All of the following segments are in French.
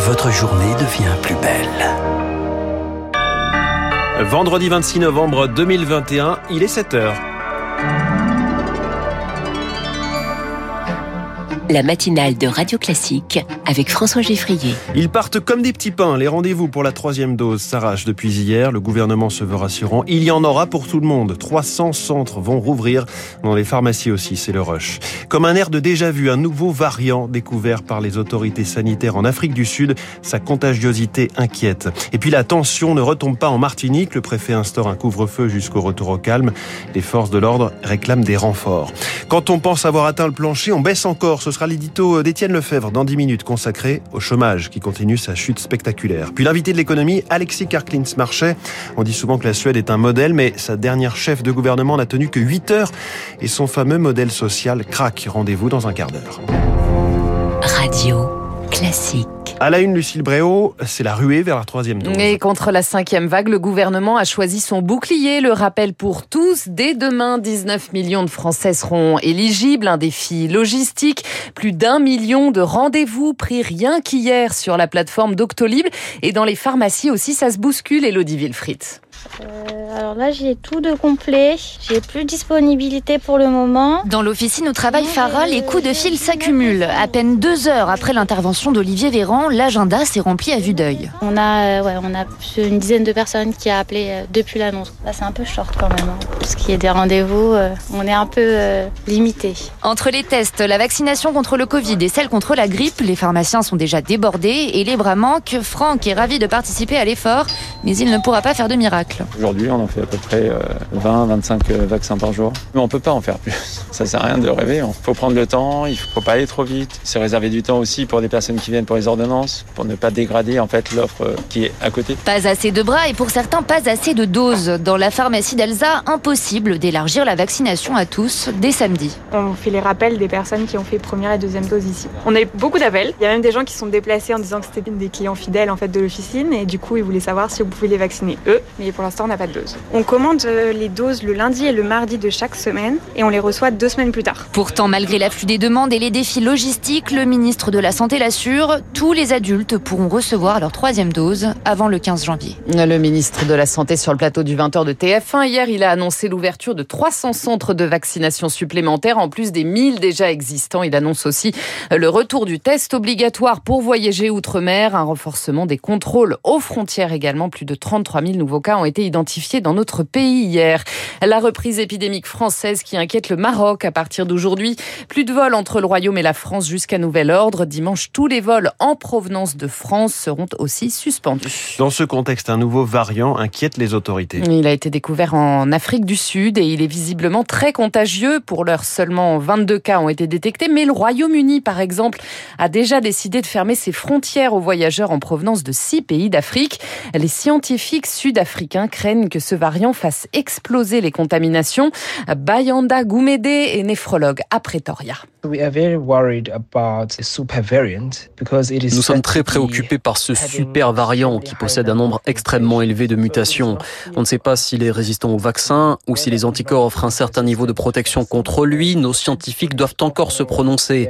votre journée devient plus belle. Vendredi 26 novembre 2021, il est 7 heures. La matinale de Radio Classique avec François Geffrier. Ils partent comme des petits pains. Les rendez-vous pour la troisième dose s'arrachent depuis hier. Le gouvernement se veut rassurant. Il y en aura pour tout le monde. 300 centres vont rouvrir. Dans les pharmacies aussi, c'est le rush. Comme un air de déjà-vu, un nouveau variant découvert par les autorités sanitaires en Afrique du Sud. Sa contagiosité inquiète. Et puis la tension ne retombe pas en Martinique. Le préfet instaure un couvre-feu jusqu'au retour au calme. Les forces de l'ordre réclament des renforts. Quand on pense avoir atteint le plancher, on baisse encore. Ce l'édito d'Étienne Lefebvre dans 10 minutes consacré au chômage qui continue sa chute spectaculaire. Puis l'invité de l'économie, Alexis Karklins Marchais. On dit souvent que la Suède est un modèle, mais sa dernière chef de gouvernement n'a tenu que 8 heures et son fameux modèle social craque. Rendez-vous dans un quart d'heure. Radio classique. À la une, Lucille Bréau, c'est la ruée vers la troisième dose. Et contre la cinquième vague, le gouvernement a choisi son bouclier. Le rappel pour tous. Dès demain, 19 millions de Français seront éligibles. Un défi logistique. Plus d'un million de rendez-vous pris rien qu'hier sur la plateforme Doctolib. Et dans les pharmacies aussi, ça se bouscule, Elodie Wilfried. Euh, alors là, j'ai tout de complet. J'ai plus de disponibilité pour le moment. Dans l'officine où travaille Farah, les coups de fil s'accumulent. À peine deux heures après l'intervention d'Olivier Véran, l'agenda s'est rempli à vue d'œil. On a, euh, ouais, on a une dizaine de personnes qui a appelé euh, depuis l'annonce. Là, c'est un peu short quand même. Hein. Pour ce qui est des rendez-vous, on est un peu limité. Entre les tests, la vaccination contre le Covid et celle contre la grippe, les pharmaciens sont déjà débordés et les bras manquent. Franck est ravi de participer à l'effort, mais il ne pourra pas faire de miracle. Aujourd'hui, on en fait à peu près 20, euh, 25 euh, vaccins par jour. Mais on peut pas en faire plus. Ça sert à rien de rêver. Il faut prendre le temps, il faut pas aller trop vite. C'est réserver du temps aussi pour des personnes qui viennent pour les ordonnances, pour ne pas dégrader en fait l'offre euh, qui est à côté. Pas assez de bras et pour certains pas assez de doses. Dans la pharmacie d'Elsa, impossible d'élargir la vaccination à tous dès samedi. On fait les rappels des personnes qui ont fait première et deuxième dose ici. On a eu beaucoup d'appels. Il y a même des gens qui sont déplacés en disant que c'était des clients fidèles en fait de l'officine et du coup ils voulaient savoir si vous pouvez les vacciner eux. Mais pour l'instant, on n'a pas de dose. On commande euh, les doses le lundi et le mardi de chaque semaine et on les reçoit deux semaines plus tard. Pourtant, malgré l'afflux des demandes et les défis logistiques, le ministre de la Santé l'assure, tous les adultes pourront recevoir leur troisième dose avant le 15 janvier. Le ministre de la Santé sur le plateau du 20h de TF1, hier, il a annoncé l'ouverture de 300 centres de vaccination supplémentaires en plus des 1000 déjà existants. Il annonce aussi le retour du test obligatoire pour voyager outre-mer, un renforcement des contrôles aux frontières également. Plus de 33 000 nouveaux cas ont été identifiés dans notre pays hier. La reprise épidémique française qui inquiète le Maroc à partir d'aujourd'hui. Plus de vols entre le Royaume et la France jusqu'à nouvel ordre. Dimanche, tous les vols en provenance de France seront aussi suspendus. Dans ce contexte, un nouveau variant inquiète les autorités. Il a été découvert en Afrique du Sud et il est visiblement très contagieux. Pour l'heure, seulement 22 cas ont été détectés, mais le Royaume-Uni, par exemple, a déjà décidé de fermer ses frontières aux voyageurs en provenance de six pays d'Afrique. Les scientifiques sud-africains craignent que ce variant fasse exploser les contaminations. Bayanda Goumédé est néphrologue à Pretoria. Nous sommes très préoccupés par ce super variant qui possède un nombre extrêmement élevé de mutations. On ne sait pas s'il est résistant au vaccin ou si les anticorps offrent un certain niveau de protection contre lui. Nos scientifiques doivent encore se prononcer.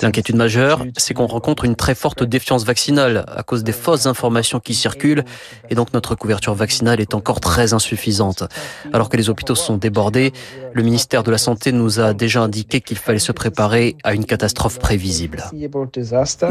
L'inquiétude majeure, c'est qu'on rencontre une très forte défiance vaccinale à cause des fausses informations qui circulent et donc notre couverture vaccinale est encore très insuffisante. Alors que les hôpitaux sont débordés, le ministère de la Santé nous a déjà indiqué qu'il fallait se préparer à une catastrophe prévisible.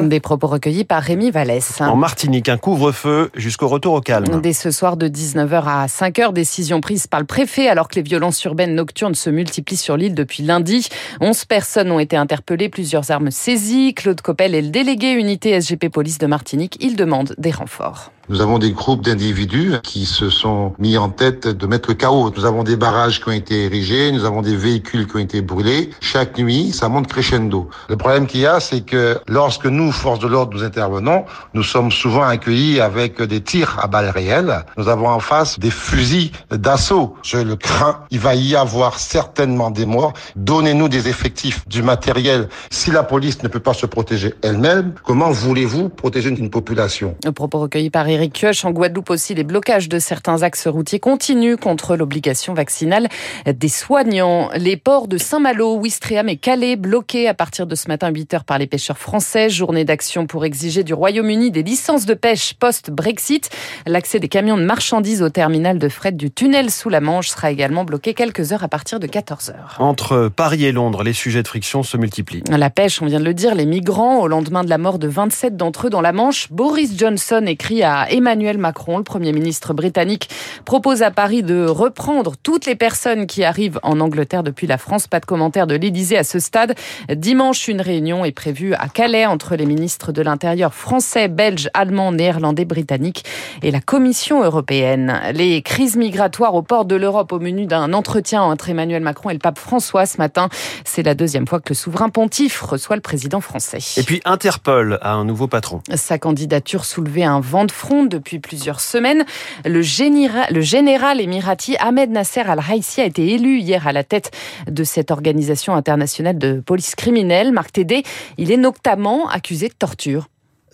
Des propos recueillis par Rémi Vallès. En Martinique, un couvre-feu jusqu'au retour au calme. Dès ce soir de 19h à 5h, décision prise par le préfet alors que les violences urbaines nocturnes se multiplient sur l'île depuis lundi. 11 personnes ont été interpellées, plusieurs armes saisies. Claude Coppel est le délégué unité SGP Police de Martinique. Il demande des renforts. Nous avons des groupes d'individus qui se sont mis en tête de mettre le chaos. Nous avons des barrages qui ont été érigés, nous avons des véhicules qui ont été brûlés. Chaque nuit, ça monte crescendo. Le problème qu'il y a, c'est que lorsque nous, forces de l'ordre, nous intervenons, nous sommes souvent accueillis avec des tirs à balles réelles. Nous avons en face des fusils d'assaut. Je le crains. Il va y avoir certainement des morts. Donnez-nous des effectifs, du matériel. Si la police ne peut pas se protéger elle-même, comment voulez-vous protéger une population? Un propos recueilli par Éric Kioch. En Guadeloupe aussi, les blocages de certains axes routiers continuent contre l'obligation vaccinale des soignants. Les ports de Saint-Malo, Ouistreham et Calais bloqués à partir de ce matin 8 h par les pêcheurs français. Journée d'action pour exiger du Royaume-Uni des licences de pêche post-Brexit. L'accès des camions de marchandises au terminal de fret du tunnel sous la Manche sera également bloqué quelques heures à partir de 14 h Entre Paris et Londres, les sujets de friction se multiplient. La pêche, on vient de le dire, les migrants, au lendemain de la mort de 27 d'entre eux dans la Manche, Boris Johnson écrit à Emmanuel Macron, le Premier ministre britannique, propose à Paris de reprendre toutes les personnes qui arrivent en Angleterre depuis la France. Pas de commentaire de l'Élysée à ce stade. Dimanche, une réunion est prévue à Calais entre les ministres de l'Intérieur français, belges, allemands, néerlandais, britanniques et la Commission européenne. Les crises migratoires au port de l'Europe au menu d'un entretien entre Emmanuel Macron et le pape François ce matin. C'est la deuxième fois que le souverain pontife reçoit le président français. Et puis Interpol a un nouveau patron. Sa candidature soulevait un vent de front depuis plusieurs semaines. Le, général, le général émirati Ahmed Nasser al-Raisi a été élu hier à la tête de cette organisation internationale de police criminelle. Marc Tédé, il est notamment accusé de torture.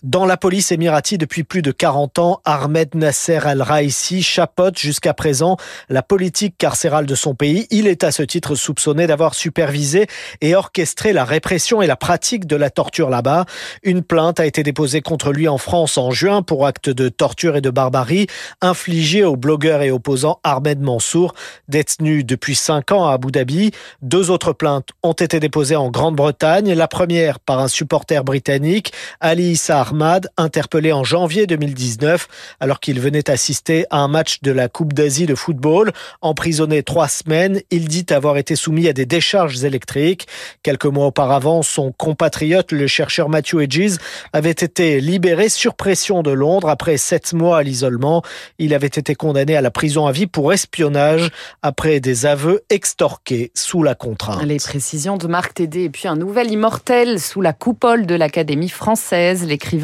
Dans la police émirati depuis plus de 40 ans, Ahmed Nasser al-Raisi chapeaute jusqu'à présent la politique carcérale de son pays. Il est à ce titre soupçonné d'avoir supervisé et orchestré la répression et la pratique de la torture là-bas. Une plainte a été déposée contre lui en France en juin pour acte de torture et de barbarie infligés au blogueur et opposant Ahmed Mansour, détenu depuis 5 ans à Abu Dhabi. Deux autres plaintes ont été déposées en Grande-Bretagne. La première par un supporter britannique, Ali Issa Ahmad, interpellé en janvier 2019 alors qu'il venait assister à un match de la Coupe d'Asie de football. Emprisonné trois semaines, il dit avoir été soumis à des décharges électriques. Quelques mois auparavant, son compatriote, le chercheur Matthew Hedges, avait été libéré sur pression de Londres après sept mois à l'isolement. Il avait été condamné à la prison à vie pour espionnage après des aveux extorqués sous la contrainte. Les précisions de Marc Tédé et puis un nouvel immortel sous la coupole de l'Académie française. L'écrivain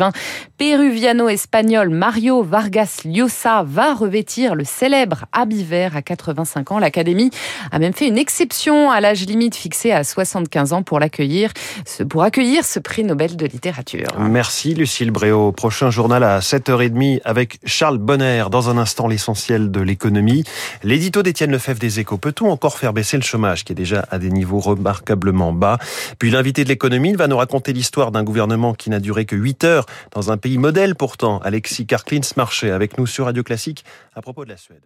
péruviano-espagnol Mario Vargas Llosa va revêtir le célèbre habit vert à 85 ans. L'Académie a même fait une exception à l'âge limite fixé à 75 ans pour l'accueillir, pour accueillir ce prix Nobel de littérature. Merci Lucille Bréau. Prochain journal à 7h30 avec Charles Bonner. Dans un instant, l'essentiel de l'économie. L'édito d'Étienne Lefebvre des Échos. Peut-on encore faire baisser le chômage qui est déjà à des niveaux remarquablement bas? Puis l'invité de l'économie va nous raconter l'histoire d'un gouvernement qui n'a duré que 8 heures dans un pays modèle pourtant. Alexis Karklins marchait avec nous sur Radio Classique à propos de la Suède.